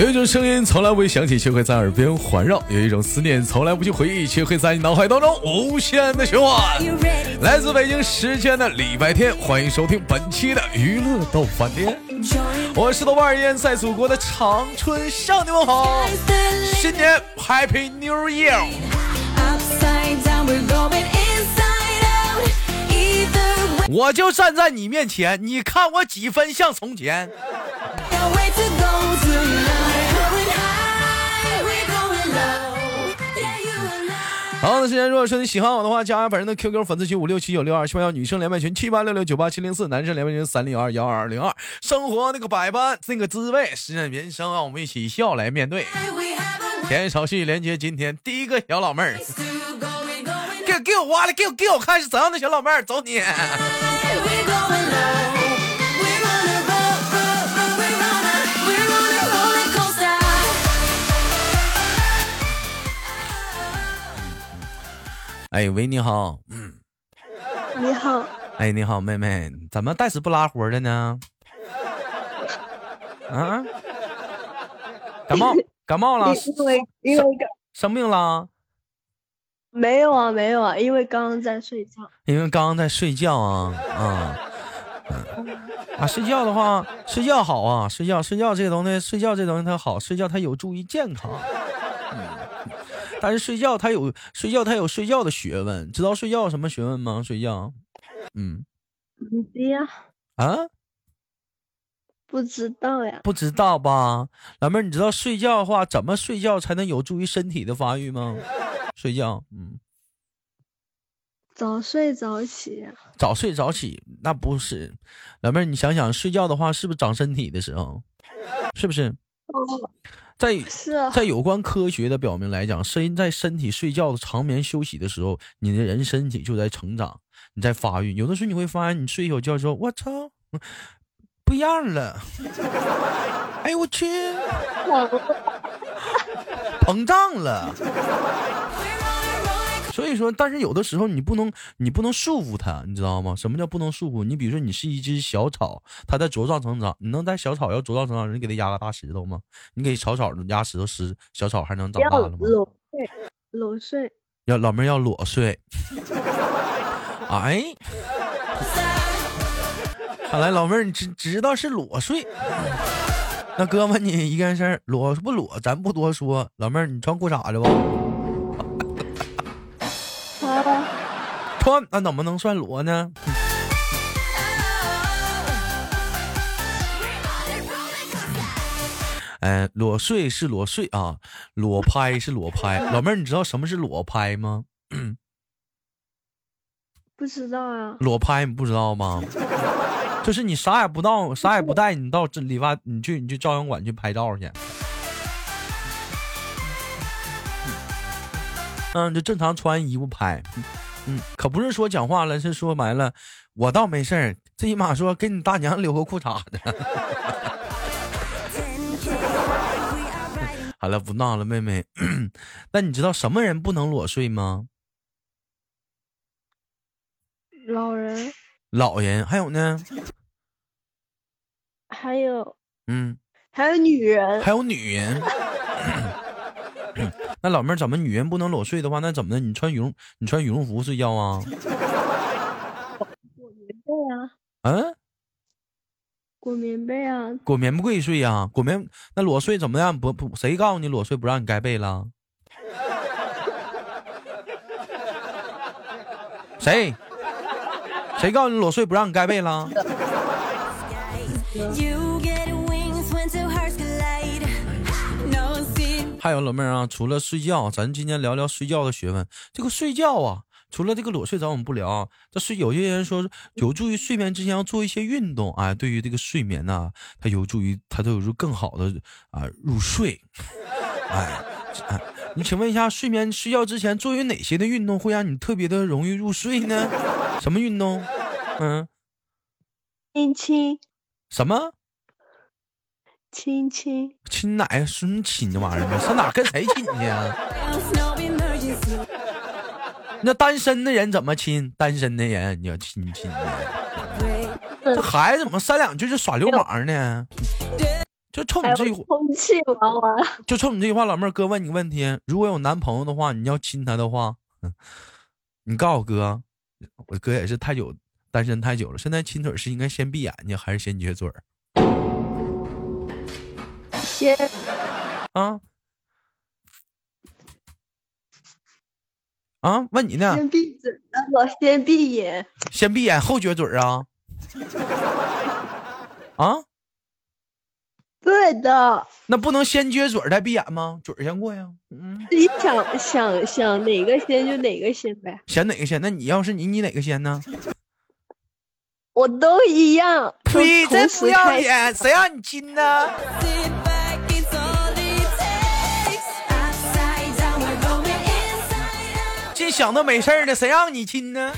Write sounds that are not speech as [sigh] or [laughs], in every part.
有一种声音从来不会响起，却会在耳边环绕；有一种思念从来不去回忆，却会在你脑海当中无限的循环。来自北京时间的礼拜天，欢迎收听本期的娱乐逗翻天，我是豆瓣儿，烟在祖国的长春向你们好，新年 Happy New Year！我就站在你面前，你看我几分像从前。好的时间，如果说你喜欢我的话，加下本人的 QQ 粉丝群五六七九六二，喜欢女生连麦群七八六六九八七零四，男生连麦群三零二幺二零二。生活那个百般那个滋味，是人生让我们一起笑来面对。甜言少戏连接今天第一个小老妹儿，给给我挖了，给我给我看是怎样的小老妹儿，走你。哎喂，你好，嗯，你好，哎，你好，妹妹，怎么带死不拉活的呢？啊？感冒？感冒了？因为因为生病了？没有啊，没有啊，因为刚刚在睡觉。因为刚刚在睡觉啊，啊，啊，睡觉的话，睡觉好啊，睡觉，睡觉这个东西，睡觉这东西它好，睡觉它有助于健康。但是睡觉他有睡觉他有睡觉的学问，知道睡觉什么学问吗？睡觉，嗯，不知呀。啊？不知道呀。不知道吧，老妹儿，你知道睡觉的话怎么睡觉才能有助于身体的发育吗？睡觉，嗯。早睡早起。早睡早起，那不是，老妹儿，你想想，睡觉的话是不是长身体的时候？是不是？哦。在在有关科学的表明来讲，身在身体睡觉的长眠休息的时候，你的人身体就在成长，你在发育。有的时候你会发现，你睡一宿觉之后，我操，不一样了。[laughs] 哎呦我去，[laughs] 膨胀了。所以说，但是有的时候你不能，你不能束缚它，你知道吗？什么叫不能束缚？你比如说，你是一只小草，它在茁壮成长，你能在小草要茁壮成长，你给它压个大石头吗？你给草草压石头，石小草还能长大了吗？裸睡，裸睡。要老妹要裸睡。哎，看来老妹儿你知知道是裸睡。那哥们你一件事，裸不裸咱不多说。老妹儿你穿裤衩子不？穿那怎么能算裸呢？哎，裸睡是裸睡啊，裸拍是裸拍。老妹儿，你知道什么是裸拍吗？[clears throat] 不知道啊。裸拍你不知道吗？就是你啥也不到，啥也不带，你到这理发，你去你去照相馆去拍照去。嗯，就正常穿衣服拍。嗯，可不是说讲话了，是说白了，我倒没事儿，最起码说给你大娘留个裤衩子。[laughs] 好了，不闹了，妹妹。[clears throat] 那你知道什么人不能裸睡吗？老人。老人还有呢？还有。嗯。还有女人。还有女人。那老妹儿怎么女人不能裸睡的话，那怎么的？你穿羽绒，你穿羽绒服睡觉啊？裹棉被啊？嗯？裹棉被啊？裹棉被睡呀？裹棉那裸睡怎么样？不不，谁告诉你裸睡不让你盖被了？[laughs] 谁？谁告诉你裸睡不让你盖被了？还有老妹儿啊，除了睡觉，咱今天聊聊睡觉的学问。这个睡觉啊，除了这个裸睡，咱我们不聊。这睡有些人说有助于睡眠之前要做一些运动啊，对于这个睡眠呢，它有助于它都有助更好的啊入睡。哎，哎你请问一下，睡眠睡觉之前做有哪些的运动会让你特别的容易入睡呢？什么运动？嗯，亲亲。什么？亲亲亲哪呀？说你亲这玩意儿吗？上哪跟谁亲去啊？[laughs] 那单身的人怎么亲？单身的人你要亲亲的。这孩子怎么三两句就耍流氓呢？就冲你这句话，充气娃娃，[laughs] 就冲你这句话，老妹儿，哥问你个问题：如果有男朋友的话，你要亲他的话，嗯 [laughs] 你告诉我哥，我哥也是太久单身太久了，现在亲嘴是应该先闭眼睛还是先撅嘴儿先啊？啊，问你呢，先闭嘴，然后先闭眼，先闭眼后撅嘴啊？啊？对的。那不能先撅嘴再闭眼吗？嘴先过呀。嗯，自己想想想哪个先就哪个先呗，想哪个先？那你要是你，你哪个先呢？我都一样。呸！真不要脸，谁让你亲呢？[laughs] 想到没事儿呢，谁让你亲呢.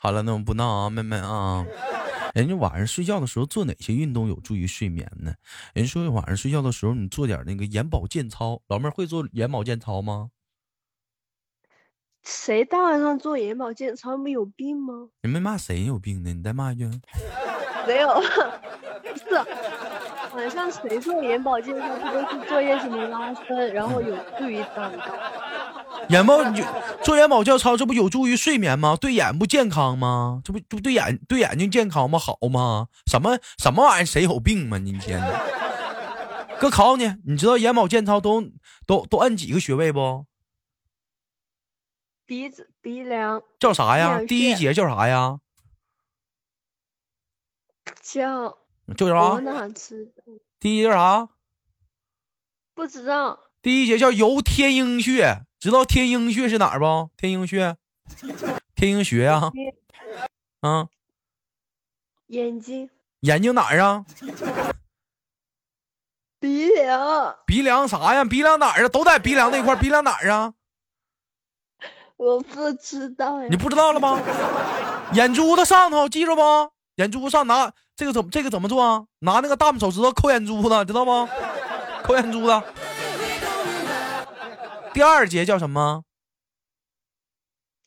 好了，那我们不闹啊，妹妹啊。人家晚上睡觉的时候做哪些运动有助于睡眠呢？人说晚上睡觉的时候你做点那个眼保健操，老妹儿会做眼保健操吗？谁大晚上做眼保健操？没有病吗？你没骂谁有病呢？你再骂一句。没有，[laughs] 不是。晚上谁做眼保健操，不都是做一些什么拉伸，然后有助于长高？眼保你就做眼保健操，这不有助于睡眠吗？对眼不健康吗？这不这不对眼对眼睛健康吗？好吗？什么什么玩意儿？谁有病吗？你天呐！哥考你，你知道眼保健操都都都按几个穴位不？鼻子、鼻梁叫啥呀？第一节叫啥呀？叫叫我啥？第一叫啥？不知道。第一节叫游天鹰穴，知道天鹰穴是哪儿不？天鹰穴，天鹰穴呀、啊，眼睛、眼睛哪儿啊？鼻梁，鼻梁啥呀？鼻梁哪儿啊？都在鼻梁那块儿，鼻梁哪儿啊？我不知道呀你。不知道了吗？眼珠子上头，记住不？眼珠上拿这个怎么这个怎么做啊？拿那个大拇手指头抠眼珠子，知道不？抠眼珠子。第二节叫什么？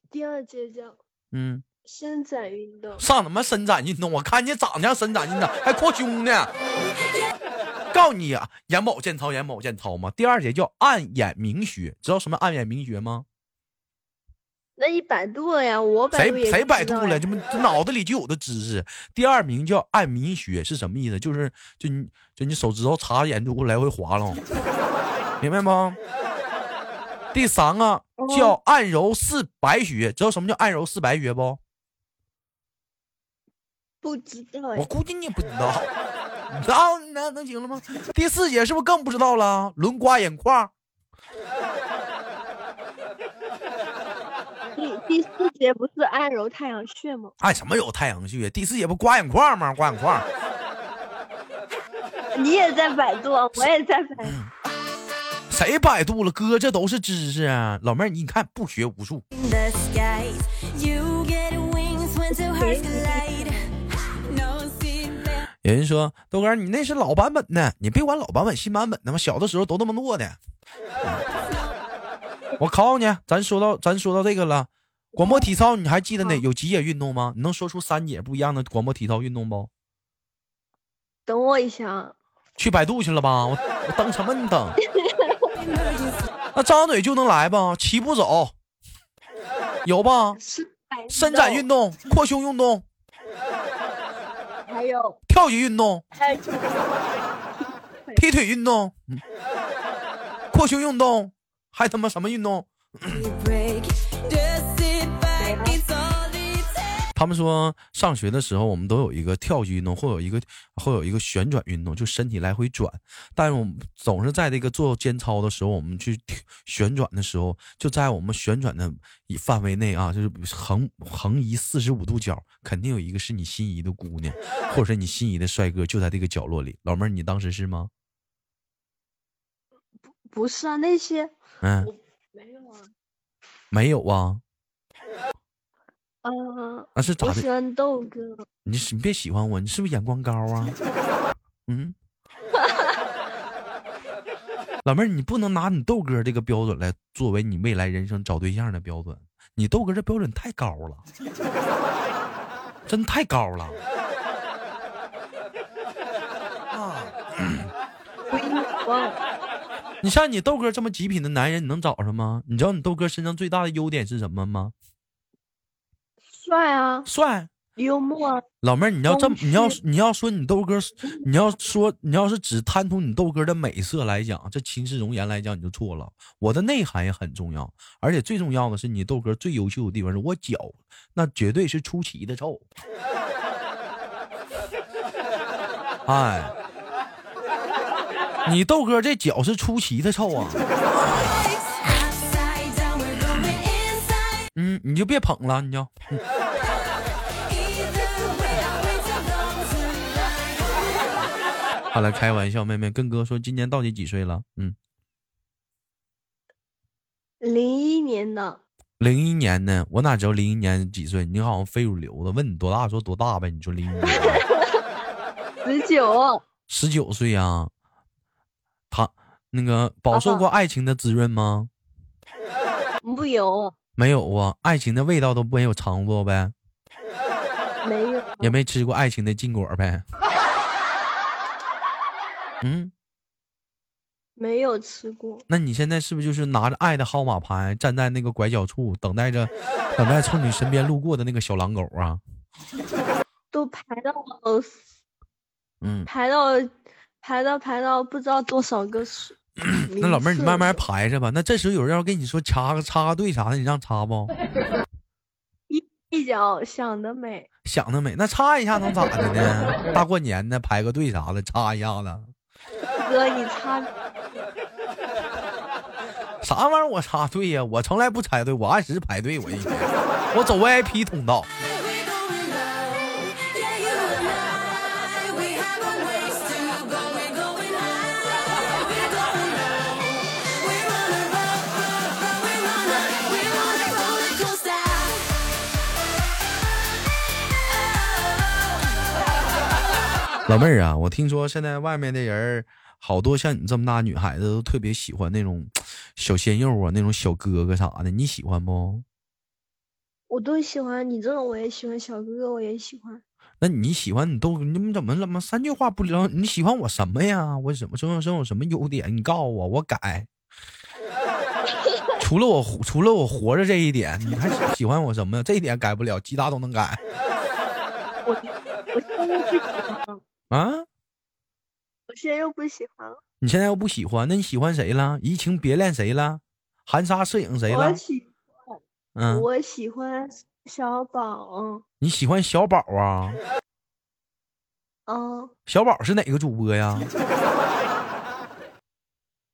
第二节叫嗯，伸展运动，上什么伸展运动？我看你长得像伸展运动，还扩胸呢。告诉你啊，眼保健操，眼保健操嘛。第二节叫暗眼明穴，知道什么暗眼明穴吗？那你百度呀？我百度谁百度了？这不这脑子里就有的知识。第二名叫按明穴是什么意思？就是就你就你手指头插眼珠来回划拉，明白吗？第三个叫按揉四白穴，知道什么叫按揉四白穴不？不知道我。估计你也不知道，[laughs] 你知道那能行了吗？第四节是不是更不知道了？轮刮眼眶，第第四节不是按揉太阳穴吗？按什么揉太阳穴？第四节不刮眼眶吗？刮眼眶。你也在百度，啊，我也在百度。谁百度了？哥，这都是知识啊！老妹儿，你看不学无术。有人说豆哥，你那是老版本的，你别管老版本新版本的嘛，小的时候都这么做的。我考考你，咱说到咱说到这个了，广播体操你还记得哪有几节运动吗？你能说出三节不一样的广播体操运动不？等我一下啊，去百度去了吧？我我等什么？你等？那张嘴就能来吧？齐步走，有吧？伸展运动，扩胸运动、还有跳级运动、还有踢腿运动、嗯扩胸运动，还他妈什么运动？他们说上学的时候，我们都有一个跳级运动，或有一个会有一个旋转运动，就身体来回转。但是我们总是在这个做肩操的时候，我们去旋转的时候，就在我们旋转的范围内啊，就是横横移四十五度角，肯定有一个是你心仪的姑娘，[laughs] 或者是你心仪的帅哥，就在这个角落里。老妹儿，你当时是吗？不不是啊，那些嗯，没有啊。没有啊，啊，是咋的？我喜欢豆哥。你你别喜欢我，你是不是眼光高啊？嗯。[laughs] 老妹儿，你不能拿你豆哥这个标准来作为你未来人生找对象的标准，你豆哥这标准太高了，真太高了。啊。你像你豆哥这么极品的男人，你能找上吗？你知道你豆哥身上最大的优点是什么吗？帅啊，帅。幽默啊，老妹儿，你要这么，你要你要说你豆哥，你要说你要是只贪图你豆哥的美色来讲，这秦氏容颜来讲你就错了。我的内涵也很重要，而且最重要的是你豆哥最优秀的地方是我脚，那绝对是出奇的臭。哎，你豆哥这脚是出奇的臭啊！嗯，你就别捧了，你就。好了，开玩笑，妹妹跟哥说，今年到底几岁了？嗯，零一年的，零一年呢，我哪知道零一年几岁？你好像非主流的，问你多大，说多大呗？你说零一年 [laughs] 十九，十九岁呀、他那个饱受过爱情的滋润吗？不有，没有啊，爱情的味道都没有尝过呗，[laughs] 没有，也没吃过爱情的禁果呗。[laughs] 嗯，没有吃过。那你现在是不是就是拿着爱的号码牌，站在那个拐角处，等待着，[laughs] 等待从你身边路过的那个小狼狗啊？都排到嗯，排到排到排到不知道多少个数。那老妹儿，你慢慢排着吧。那这时候有人要跟你说插个插个队啥的，你让插不？一脚想得美，想得美，那插一下能咋的呢？大过年的排个队啥的，插一下子，哥你插啥玩意儿？我插队呀？我从来不插队，我按时排队，我一天，我走 VIP 通道。老妹儿啊，我听说现在外面的人儿好多像你这么大女孩子都特别喜欢那种小鲜肉啊，那种小哥哥啥的，你喜欢不？我都喜欢，你这种我也喜欢，小哥哥我也喜欢。那你喜欢你都你们怎么怎么三句话不聊？你喜欢我什么呀？我什么身上身上有什么优点？你告诉我，我改。[laughs] 除了我除了我活着这一点，你还喜欢我什么？这一点改不了，其他都能改我 [laughs] 啊！我现在又不喜欢了。你现在又不喜欢，那你喜欢谁了？移情别恋谁了？含沙射影谁了我？喜欢嗯，我喜欢小宝，你喜欢小宝啊？嗯，小宝是哪个主播呀？[laughs]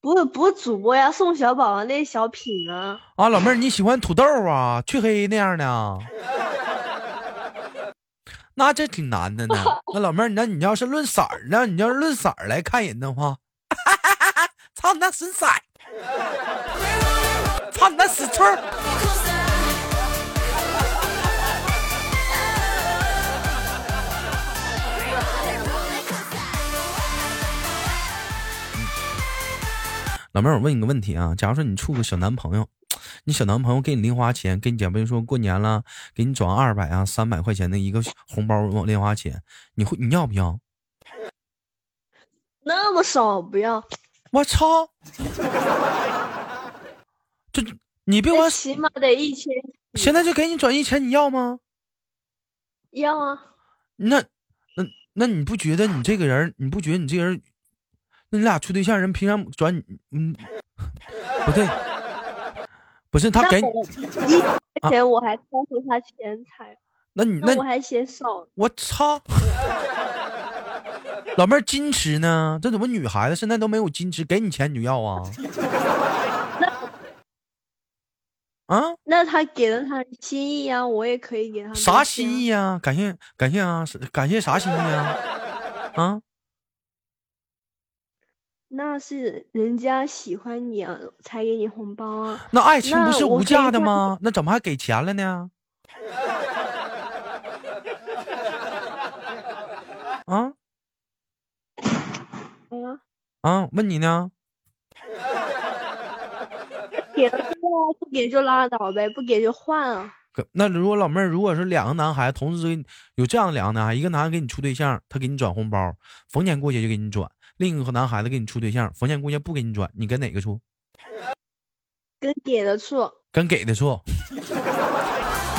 不是不是主播呀，宋小宝啊，那小品啊，啊，老妹儿，你喜欢土豆啊？黢黑那样的啊？那这挺难的呢。[laughs] 那老妹儿，那你要是论色儿呢？你要是论色儿来看人的话，[laughs] 操你那损色儿，操你那死村儿！老妹儿，我问你个问题啊，假如说你处个小男朋友，你小男朋友给你零花钱，给你假比如说过年了，给你转二百啊、三百块钱的一个红包零花钱，你会你要不要？那么少不要，我操！这你比我那起码得一千现在就给你转一千，你要吗？要啊，那那那你不觉得你这个人，你不觉得你这个人，那你俩处对象人平常转你，嗯，不对，不是他给你，那我一块钱我还超出他钱财，那你那那我还嫌少，我操！老妹儿矜持呢？这怎么女孩子现在都没有矜持？给你钱你就要啊？啊？那他给了他心意啊，我也可以给他啥心意？啊？感谢感谢啊！感谢啥心意啊？啊？那是人家喜欢你啊，才给你红包啊。那爱情不是无价的吗？那怎么还给钱了呢？啊 [laughs] 啊，啊！问你呢？[laughs] 给了不给就拉倒呗，不给就换啊。那如果老妹儿，如果是两个男孩同时有这样的两个男孩，一个男孩给你处对象，他给你转红包，逢年过节就给你转；另一个男孩子给你处对象，冯建姑娘不给你转，你跟哪个处？跟给的处，跟给的处。[laughs]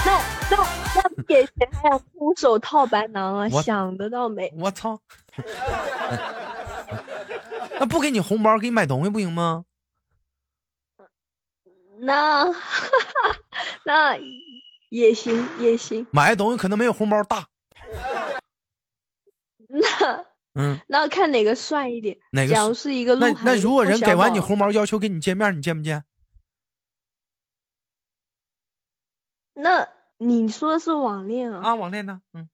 那那那不给谁还要空手套白狼啊？我想得到没？我操！[laughs] 那不给你红包，给你买东西不行吗？那 [laughs] 那也行也行，买的东西可能没有红包大。那嗯，那看哪个帅一点。哪个是假如是一个那那如果人给完你红包，要求跟你见面，你见不见？那你说的是网恋啊？啊，网恋呢？嗯，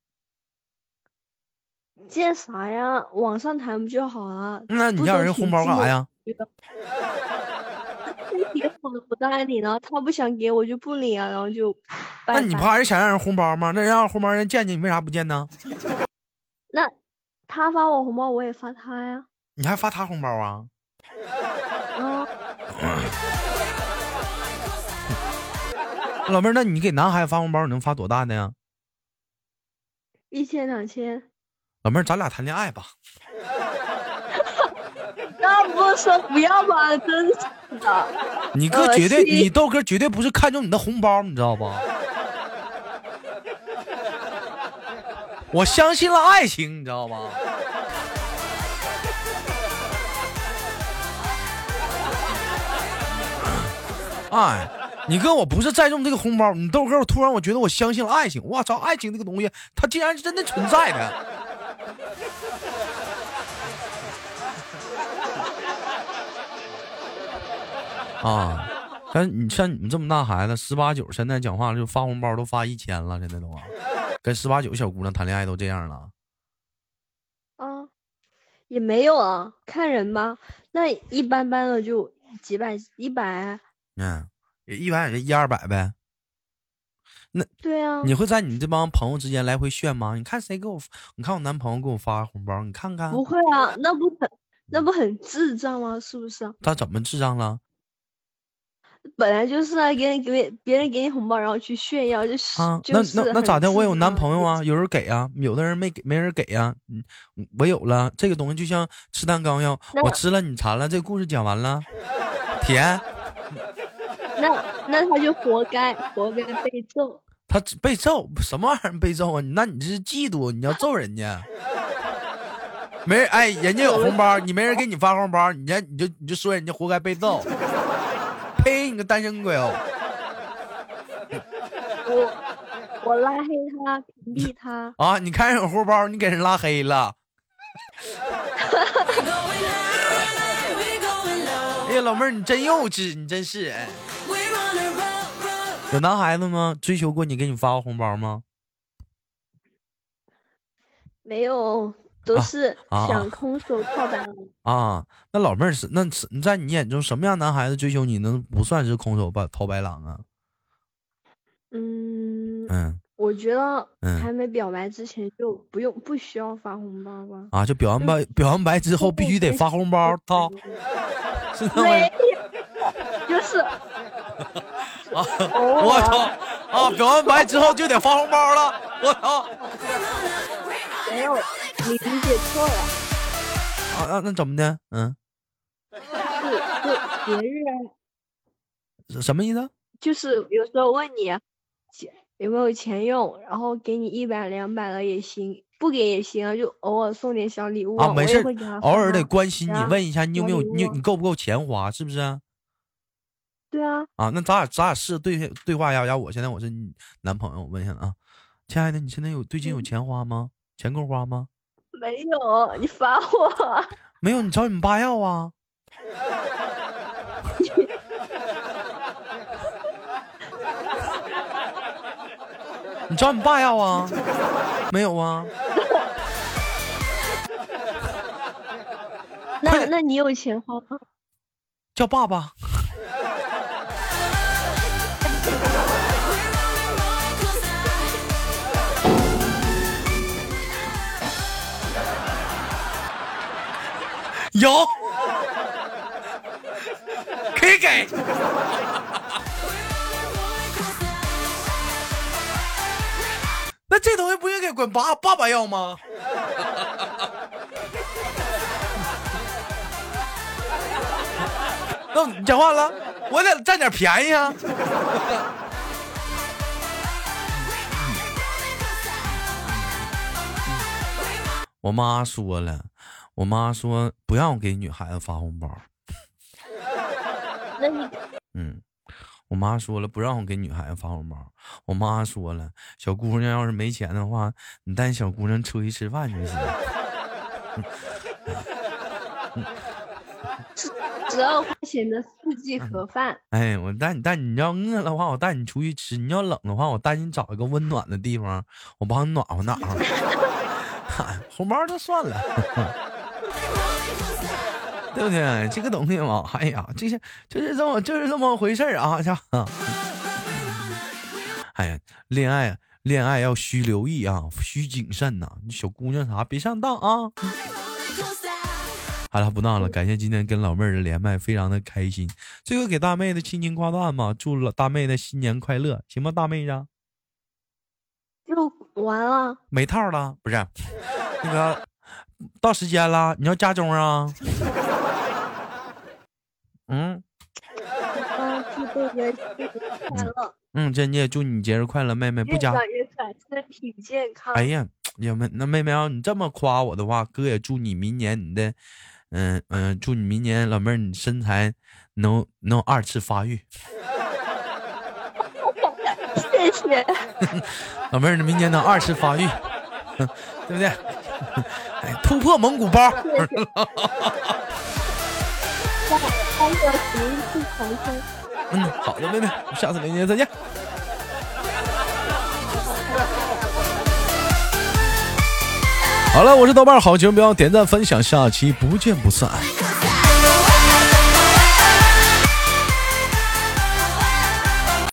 见啥呀？网上谈不就好了？那你要人红包干啥呀？觉 [laughs] 得他给我不带领，然后他不想给我就不领啊，然后就那你不还是想让人红包吗？那人要红包，人见见你为啥不见呢？[laughs] 那他发我红包，我也发他呀。你还发他红包啊？啊，[coughs] 老妹儿，那你给男孩子发红包，你能发多大的呀？一千两千，老妹儿，咱俩谈恋爱吧。[laughs] 那不是说不要吗？真是的。你哥绝对，你豆哥绝对不是看中你的红包，你知道吧？我相信了爱情，你知道吧？哎，你哥我不是在用这个红包，你豆哥，我突然我觉得我相信了爱情。我操，爱情这个东西，它竟然是真的存在的。啊，像你像你们这么大孩子，十八九，现在讲话就发红包都发一千了，现在都，跟十八九小姑娘谈恋爱都这样了。啊，也没有啊，看人吧。那一般般的就几百、一百。嗯，一百也就一二百呗。那对啊，你会在你这帮朋友之间来回炫吗？你看谁给我，你看我男朋友给我发红包，你看看不会啊，那不很那不很智障吗？是不是啊？他怎么智障了本来就是啊，给人给别人给你红包，然后去炫耀，就是、啊？那那那咋的？我有男朋友啊，有人给啊，有的人没给，没人给啊、嗯，我有了这个东西，就像吃蛋糕一样，我吃了你馋了，这个故事讲完了，甜。[laughs] 那那他就活该，活该被揍。他被揍什么玩意儿被揍啊？那你这是嫉妒，你要揍人家。没人哎，人家有红包，你没人给你发红包，你家你就你就说人家活该被揍。呸！你个单身鬼哦！[laughs] 我我拉黑他，屏蔽他。啊，你看人有红包，你给人拉黑了。[laughs] 哎呀，老妹儿，你真幼稚，你真是。有男孩子吗？追求过你，给你发过红包吗？没有，都啊是啊想空手套白狼。啊，那老妹儿是那是你在你眼中什么样男孩子追求你能不算是空手白掏白狼啊？嗯，嗯我觉得嗯还没表白之前就不用不需要发红包吧。啊，就表完白表完白之后必须得发红包掏，是那 [laughs] 就是啊！[laughs] 我操啊！表完白之后就得发红包了，我操！没有，你理解错了，啊啊，那怎么的？嗯，是是节日啊，什么意思？就是有时候问你钱有没有钱用，然后给你一百两百了也行，不给也行啊，就偶尔送点小礼物啊，没事儿偶尔得关心你，啊问一下你有没有你你够不够钱花，是不是啊？对啊，啊，那咱俩咱俩试对对话一下，要我现在我是你男朋友，我问一下啊，亲爱的，你现在有最近有钱花吗？钱够花吗？没有，[laughs] 你烦我，没有，你找你们爸要啊。你找你爸要啊？没有啊？[laughs] 那那你有钱花吗？叫爸爸。有，可以给。那这东西不应该管爸爸爸要吗？那你讲话了，我得占点便宜啊。我妈说了，我妈说不让我给女孩子发红包。[laughs] 那你嗯，我妈说了不让我给女孩子发红包。我妈说了，小姑娘要是没钱的话，你带小姑娘出去吃饭就行。只要花钱的四季盒饭，哎，我带你带你要饿的话，我带你出去吃；你要冷的话，我带你找一个温暖的地方，我帮你暖和暖和。嗨 [laughs] [laughs] 红包就算了，对不对？这个东西嘛，哎呀，这些就是这么就是这么回事儿啊，家。哎呀，恋爱恋爱要需留意啊，需谨慎呐、你小姑娘啥别上当啊。好了，不闹了，感谢今天跟老妹儿的连麦，非常的开心。最后给大妹的轻轻挂断吧，祝老大妹的新年快乐，行吗？大妹子，就完了。没套了，不是？那个到时间了，你要加钟啊？[laughs] 嗯嗯，真姐，祝你节日快乐，妹妹不加。越长越身体健康。哎呀，呀妹，那妹妹要你这么夸我的话，哥也祝你明年你的，嗯嗯，祝你明年老妹儿你身材能能二次发育。[laughs] 谢谢。[laughs] 老妹儿，你明年能二次发育，嗯对不对？哎，突破蒙古包。嗯，好的，妹妹，下次连接再见。好了，我是豆瓣，好节目不要点赞分享，下期不见不散。